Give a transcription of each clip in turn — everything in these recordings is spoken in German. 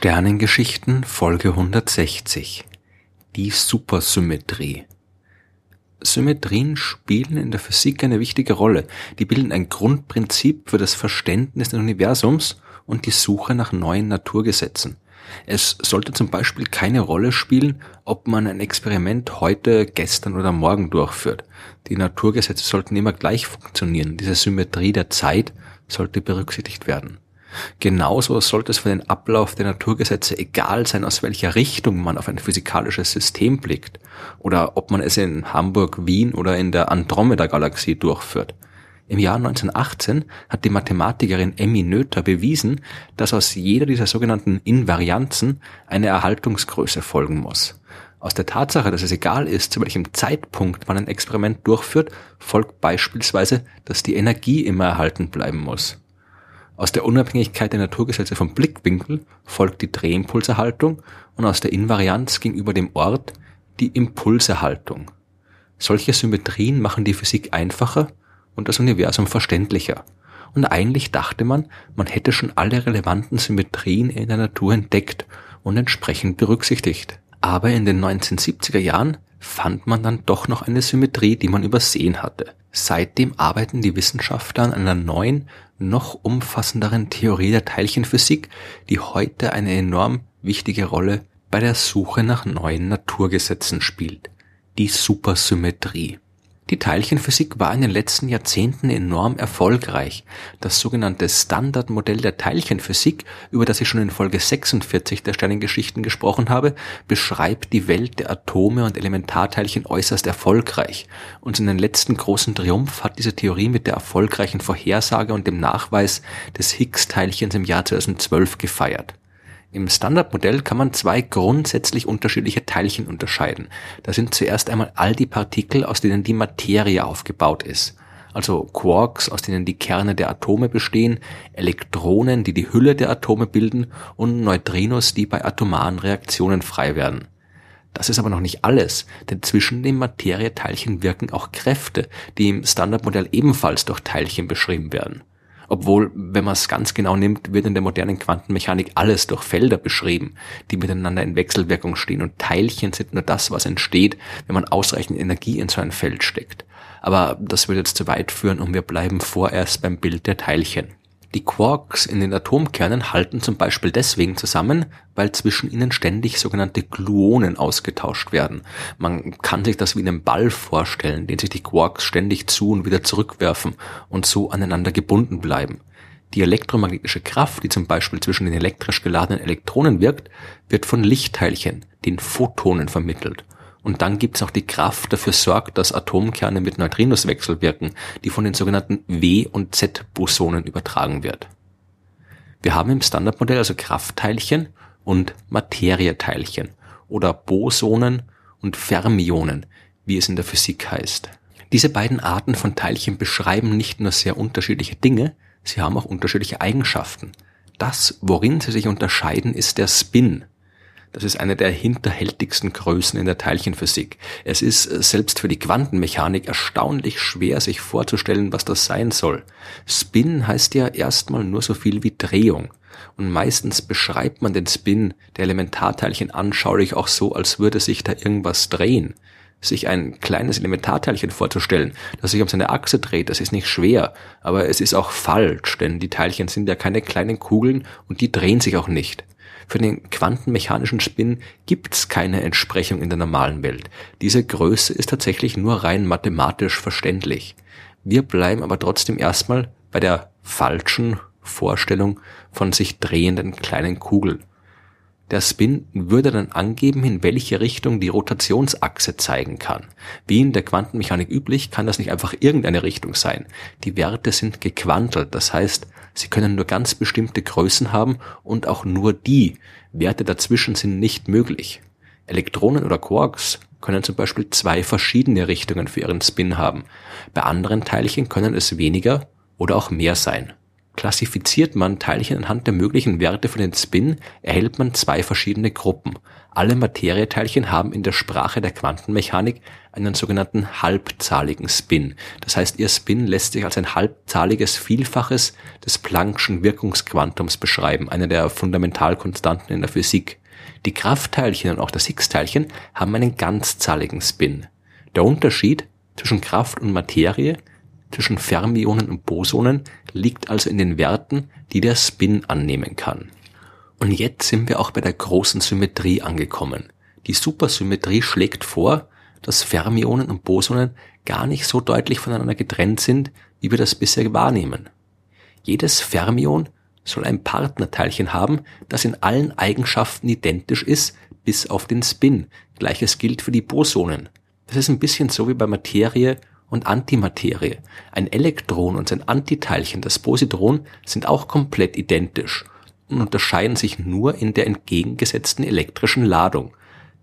Sternengeschichten Folge 160 Die Supersymmetrie Symmetrien spielen in der Physik eine wichtige Rolle. Die bilden ein Grundprinzip für das Verständnis des Universums und die Suche nach neuen Naturgesetzen. Es sollte zum Beispiel keine Rolle spielen, ob man ein Experiment heute, gestern oder morgen durchführt. Die Naturgesetze sollten immer gleich funktionieren. Diese Symmetrie der Zeit sollte berücksichtigt werden. Genauso sollte es für den Ablauf der Naturgesetze egal sein, aus welcher Richtung man auf ein physikalisches System blickt oder ob man es in Hamburg, Wien oder in der Andromeda-Galaxie durchführt. Im Jahr 1918 hat die Mathematikerin Emmy Noether bewiesen, dass aus jeder dieser sogenannten Invarianzen eine Erhaltungsgröße folgen muss. Aus der Tatsache, dass es egal ist, zu welchem Zeitpunkt man ein Experiment durchführt, folgt beispielsweise, dass die Energie immer erhalten bleiben muss. Aus der Unabhängigkeit der Naturgesetze vom Blickwinkel folgt die Drehimpulserhaltung und aus der Invarianz gegenüber dem Ort die Impulserhaltung. Solche Symmetrien machen die Physik einfacher und das Universum verständlicher. Und eigentlich dachte man, man hätte schon alle relevanten Symmetrien in der Natur entdeckt und entsprechend berücksichtigt. Aber in den 1970er Jahren fand man dann doch noch eine Symmetrie, die man übersehen hatte. Seitdem arbeiten die Wissenschaftler an einer neuen, noch umfassenderen Theorie der Teilchenphysik, die heute eine enorm wichtige Rolle bei der Suche nach neuen Naturgesetzen spielt. Die Supersymmetrie. Die Teilchenphysik war in den letzten Jahrzehnten enorm erfolgreich. Das sogenannte Standardmodell der Teilchenphysik, über das ich schon in Folge 46 der Sternengeschichten gesprochen habe, beschreibt die Welt der Atome und Elementarteilchen äußerst erfolgreich. Und in den letzten großen Triumph hat diese Theorie mit der erfolgreichen Vorhersage und dem Nachweis des Higgs-Teilchens im Jahr 2012 gefeiert. Im Standardmodell kann man zwei grundsätzlich unterschiedliche Teilchen unterscheiden. Da sind zuerst einmal all die Partikel, aus denen die Materie aufgebaut ist. Also Quarks, aus denen die Kerne der Atome bestehen, Elektronen, die die Hülle der Atome bilden und Neutrinos, die bei atomaren Reaktionen frei werden. Das ist aber noch nicht alles, denn zwischen den Materieteilchen wirken auch Kräfte, die im Standardmodell ebenfalls durch Teilchen beschrieben werden. Obwohl, wenn man es ganz genau nimmt, wird in der modernen Quantenmechanik alles durch Felder beschrieben, die miteinander in Wechselwirkung stehen und Teilchen sind nur das, was entsteht, wenn man ausreichend Energie in so ein Feld steckt. Aber das würde jetzt zu weit führen und wir bleiben vorerst beim Bild der Teilchen. Die Quarks in den Atomkernen halten zum Beispiel deswegen zusammen, weil zwischen ihnen ständig sogenannte Gluonen ausgetauscht werden. Man kann sich das wie einen Ball vorstellen, den sich die Quarks ständig zu und wieder zurückwerfen und so aneinander gebunden bleiben. Die elektromagnetische Kraft, die zum Beispiel zwischen den elektrisch geladenen Elektronen wirkt, wird von Lichtteilchen, den Photonen, vermittelt. Und dann gibt's auch die Kraft, dafür sorgt, dass Atomkerne mit Neutrinos wechselwirken, die von den sogenannten W- und Z-Bosonen übertragen wird. Wir haben im Standardmodell also Kraftteilchen und Materieteilchen oder Bosonen und Fermionen, wie es in der Physik heißt. Diese beiden Arten von Teilchen beschreiben nicht nur sehr unterschiedliche Dinge, sie haben auch unterschiedliche Eigenschaften. Das, worin sie sich unterscheiden, ist der Spin, das ist eine der hinterhältigsten Größen in der Teilchenphysik. Es ist äh, selbst für die Quantenmechanik erstaunlich schwer, sich vorzustellen, was das sein soll. Spin heißt ja erstmal nur so viel wie Drehung. Und meistens beschreibt man den Spin der Elementarteilchen anschaulich auch so, als würde sich da irgendwas drehen. Sich ein kleines Elementarteilchen vorzustellen, das sich um seine Achse dreht, das ist nicht schwer, aber es ist auch falsch, denn die Teilchen sind ja keine kleinen Kugeln und die drehen sich auch nicht. Für den quantenmechanischen Spin gibt's keine Entsprechung in der normalen Welt. Diese Größe ist tatsächlich nur rein mathematisch verständlich. Wir bleiben aber trotzdem erstmal bei der falschen Vorstellung von sich drehenden kleinen Kugeln. Der Spin würde dann angeben, in welche Richtung die Rotationsachse zeigen kann. Wie in der Quantenmechanik üblich, kann das nicht einfach irgendeine Richtung sein. Die Werte sind gequantelt, das heißt, sie können nur ganz bestimmte Größen haben und auch nur die. Werte dazwischen sind nicht möglich. Elektronen oder Quarks können zum Beispiel zwei verschiedene Richtungen für ihren Spin haben. Bei anderen Teilchen können es weniger oder auch mehr sein. Klassifiziert man Teilchen anhand der möglichen Werte für den Spin, erhält man zwei verschiedene Gruppen. Alle Materieteilchen haben in der Sprache der Quantenmechanik einen sogenannten halbzahligen Spin. Das heißt, ihr Spin lässt sich als ein halbzahliges Vielfaches des Planck'schen Wirkungsquantums beschreiben, einer der Fundamentalkonstanten in der Physik. Die Kraftteilchen und auch das Higgs-Teilchen haben einen ganzzahligen Spin. Der Unterschied zwischen Kraft und Materie, zwischen Fermionen und Bosonen liegt also in den Werten, die der Spin annehmen kann. Und jetzt sind wir auch bei der großen Symmetrie angekommen. Die Supersymmetrie schlägt vor, dass Fermionen und Bosonen gar nicht so deutlich voneinander getrennt sind, wie wir das bisher wahrnehmen. Jedes Fermion soll ein Partnerteilchen haben, das in allen Eigenschaften identisch ist, bis auf den Spin. Gleiches gilt für die Bosonen. Das ist ein bisschen so wie bei Materie und Antimaterie. Ein Elektron und sein Antiteilchen, das Positron, sind auch komplett identisch und unterscheiden sich nur in der entgegengesetzten elektrischen Ladung.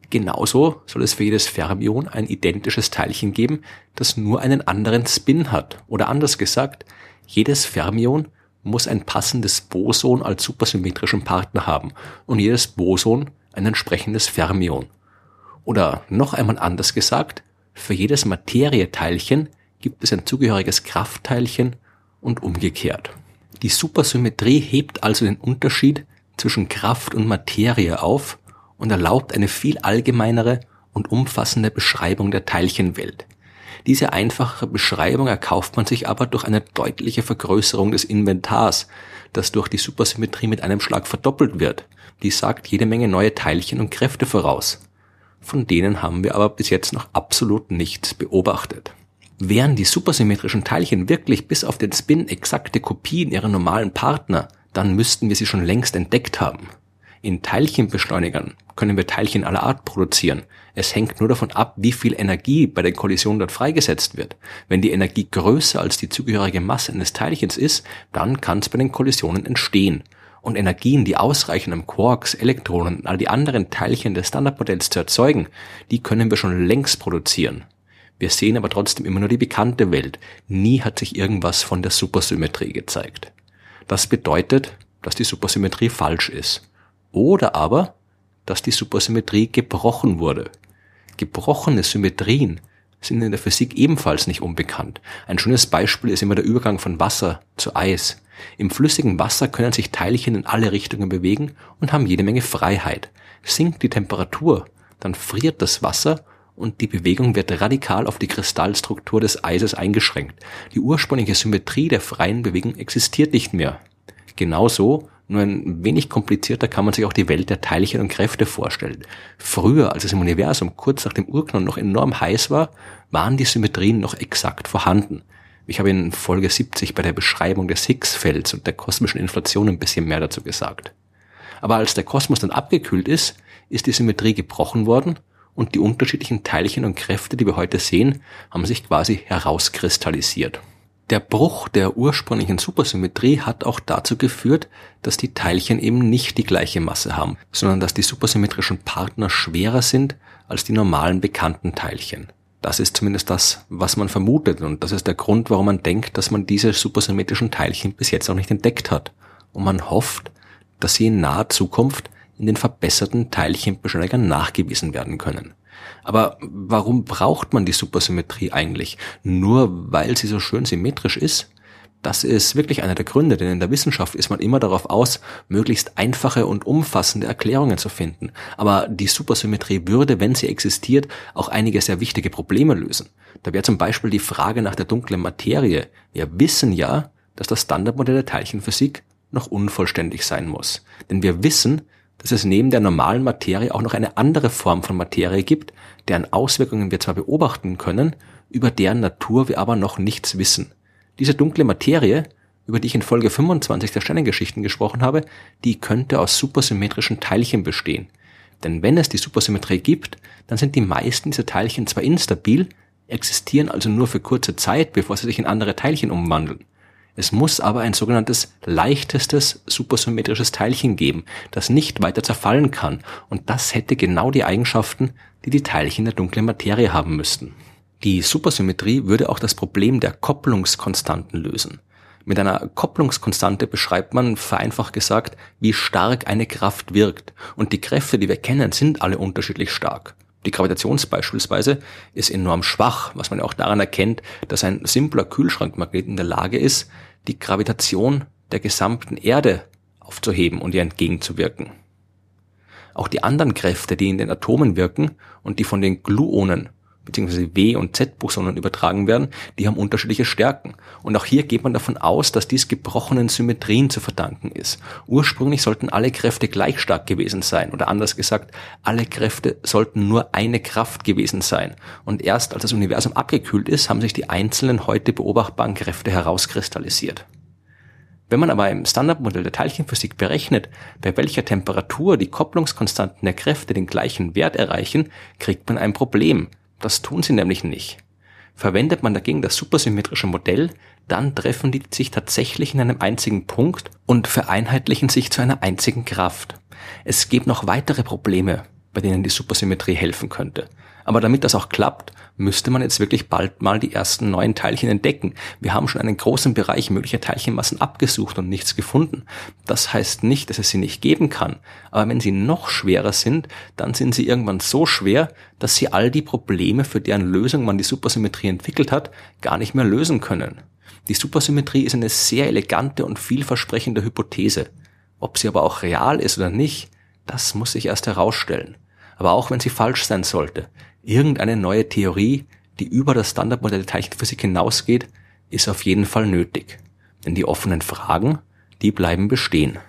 Genauso soll es für jedes Fermion ein identisches Teilchen geben, das nur einen anderen Spin hat. Oder anders gesagt, jedes Fermion muss ein passendes Boson als supersymmetrischen Partner haben und jedes Boson ein entsprechendes Fermion. Oder noch einmal anders gesagt, für jedes Materieteilchen gibt es ein zugehöriges Kraftteilchen und umgekehrt. Die Supersymmetrie hebt also den Unterschied zwischen Kraft und Materie auf und erlaubt eine viel allgemeinere und umfassende Beschreibung der Teilchenwelt. Diese einfache Beschreibung erkauft man sich aber durch eine deutliche Vergrößerung des Inventars, das durch die Supersymmetrie mit einem Schlag verdoppelt wird. Die sagt jede Menge neue Teilchen und Kräfte voraus. Von denen haben wir aber bis jetzt noch absolut nichts beobachtet. Wären die supersymmetrischen Teilchen wirklich bis auf den Spin exakte Kopien ihrer normalen Partner, dann müssten wir sie schon längst entdeckt haben. In Teilchenbeschleunigern können wir Teilchen aller Art produzieren. Es hängt nur davon ab, wie viel Energie bei der Kollision dort freigesetzt wird. Wenn die Energie größer als die zugehörige Masse eines Teilchens ist, dann kann es bei den Kollisionen entstehen. Und Energien, die ausreichen, um Quarks, Elektronen und all die anderen Teilchen des Standardmodells zu erzeugen, die können wir schon längst produzieren. Wir sehen aber trotzdem immer nur die bekannte Welt. Nie hat sich irgendwas von der Supersymmetrie gezeigt. Das bedeutet, dass die Supersymmetrie falsch ist. Oder aber, dass die Supersymmetrie gebrochen wurde. Gebrochene Symmetrien sind in der Physik ebenfalls nicht unbekannt. Ein schönes Beispiel ist immer der Übergang von Wasser zu Eis. Im flüssigen Wasser können sich Teilchen in alle Richtungen bewegen und haben jede Menge Freiheit. Sinkt die Temperatur, dann friert das Wasser und die Bewegung wird radikal auf die Kristallstruktur des Eises eingeschränkt. Die ursprüngliche Symmetrie der freien Bewegung existiert nicht mehr. Genauso, nur ein wenig komplizierter kann man sich auch die Welt der Teilchen und Kräfte vorstellen. Früher, als es im Universum kurz nach dem Urknall noch enorm heiß war, waren die Symmetrien noch exakt vorhanden. Ich habe in Folge 70 bei der Beschreibung des Higgs-Felds und der kosmischen Inflation ein bisschen mehr dazu gesagt. Aber als der Kosmos dann abgekühlt ist, ist die Symmetrie gebrochen worden und die unterschiedlichen Teilchen und Kräfte, die wir heute sehen, haben sich quasi herauskristallisiert. Der Bruch der ursprünglichen Supersymmetrie hat auch dazu geführt, dass die Teilchen eben nicht die gleiche Masse haben, sondern dass die supersymmetrischen Partner schwerer sind als die normalen bekannten Teilchen. Das ist zumindest das, was man vermutet und das ist der Grund, warum man denkt, dass man diese supersymmetrischen Teilchen bis jetzt noch nicht entdeckt hat. Und man hofft, dass sie in naher Zukunft in den verbesserten Teilchenbeschleunigern nachgewiesen werden können. Aber warum braucht man die Supersymmetrie eigentlich? Nur weil sie so schön symmetrisch ist? Das ist wirklich einer der Gründe, denn in der Wissenschaft ist man immer darauf aus, möglichst einfache und umfassende Erklärungen zu finden. Aber die Supersymmetrie würde, wenn sie existiert, auch einige sehr wichtige Probleme lösen. Da wäre zum Beispiel die Frage nach der dunklen Materie. Wir wissen ja, dass das Standardmodell der Teilchenphysik noch unvollständig sein muss. Denn wir wissen, dass es neben der normalen Materie auch noch eine andere Form von Materie gibt, deren Auswirkungen wir zwar beobachten können, über deren Natur wir aber noch nichts wissen. Diese dunkle Materie, über die ich in Folge 25 der Sternengeschichten gesprochen habe, die könnte aus supersymmetrischen Teilchen bestehen. Denn wenn es die Supersymmetrie gibt, dann sind die meisten dieser Teilchen zwar instabil, existieren also nur für kurze Zeit, bevor sie sich in andere Teilchen umwandeln. Es muss aber ein sogenanntes leichtestes supersymmetrisches Teilchen geben, das nicht weiter zerfallen kann, und das hätte genau die Eigenschaften, die die Teilchen der dunklen Materie haben müssten. Die Supersymmetrie würde auch das Problem der Kopplungskonstanten lösen. Mit einer Kopplungskonstante beschreibt man, vereinfacht gesagt, wie stark eine Kraft wirkt. Und die Kräfte, die wir kennen, sind alle unterschiedlich stark. Die Gravitation beispielsweise ist enorm schwach, was man auch daran erkennt, dass ein simpler Kühlschrankmagnet in der Lage ist, die Gravitation der gesamten Erde aufzuheben und ihr entgegenzuwirken. Auch die anderen Kräfte, die in den Atomen wirken und die von den Gluonen beziehungsweise W- und Z-Bosonen übertragen werden, die haben unterschiedliche Stärken. Und auch hier geht man davon aus, dass dies gebrochenen Symmetrien zu verdanken ist. Ursprünglich sollten alle Kräfte gleich stark gewesen sein, oder anders gesagt, alle Kräfte sollten nur eine Kraft gewesen sein. Und erst als das Universum abgekühlt ist, haben sich die einzelnen heute beobachtbaren Kräfte herauskristallisiert. Wenn man aber im Standardmodell der Teilchenphysik berechnet, bei welcher Temperatur die Kopplungskonstanten der Kräfte den gleichen Wert erreichen, kriegt man ein Problem, das tun sie nämlich nicht. Verwendet man dagegen das supersymmetrische Modell, dann treffen die sich tatsächlich in einem einzigen Punkt und vereinheitlichen sich zu einer einzigen Kraft. Es gibt noch weitere Probleme, bei denen die Supersymmetrie helfen könnte. Aber damit das auch klappt, müsste man jetzt wirklich bald mal die ersten neuen Teilchen entdecken. Wir haben schon einen großen Bereich möglicher Teilchenmassen abgesucht und nichts gefunden. Das heißt nicht, dass es sie nicht geben kann. Aber wenn sie noch schwerer sind, dann sind sie irgendwann so schwer, dass sie all die Probleme, für deren Lösung man die Supersymmetrie entwickelt hat, gar nicht mehr lösen können. Die Supersymmetrie ist eine sehr elegante und vielversprechende Hypothese. Ob sie aber auch real ist oder nicht, das muss sich erst herausstellen. Aber auch wenn sie falsch sein sollte, irgendeine neue Theorie, die über das Standardmodell der Teilchenphysik hinausgeht, ist auf jeden Fall nötig. Denn die offenen Fragen, die bleiben bestehen.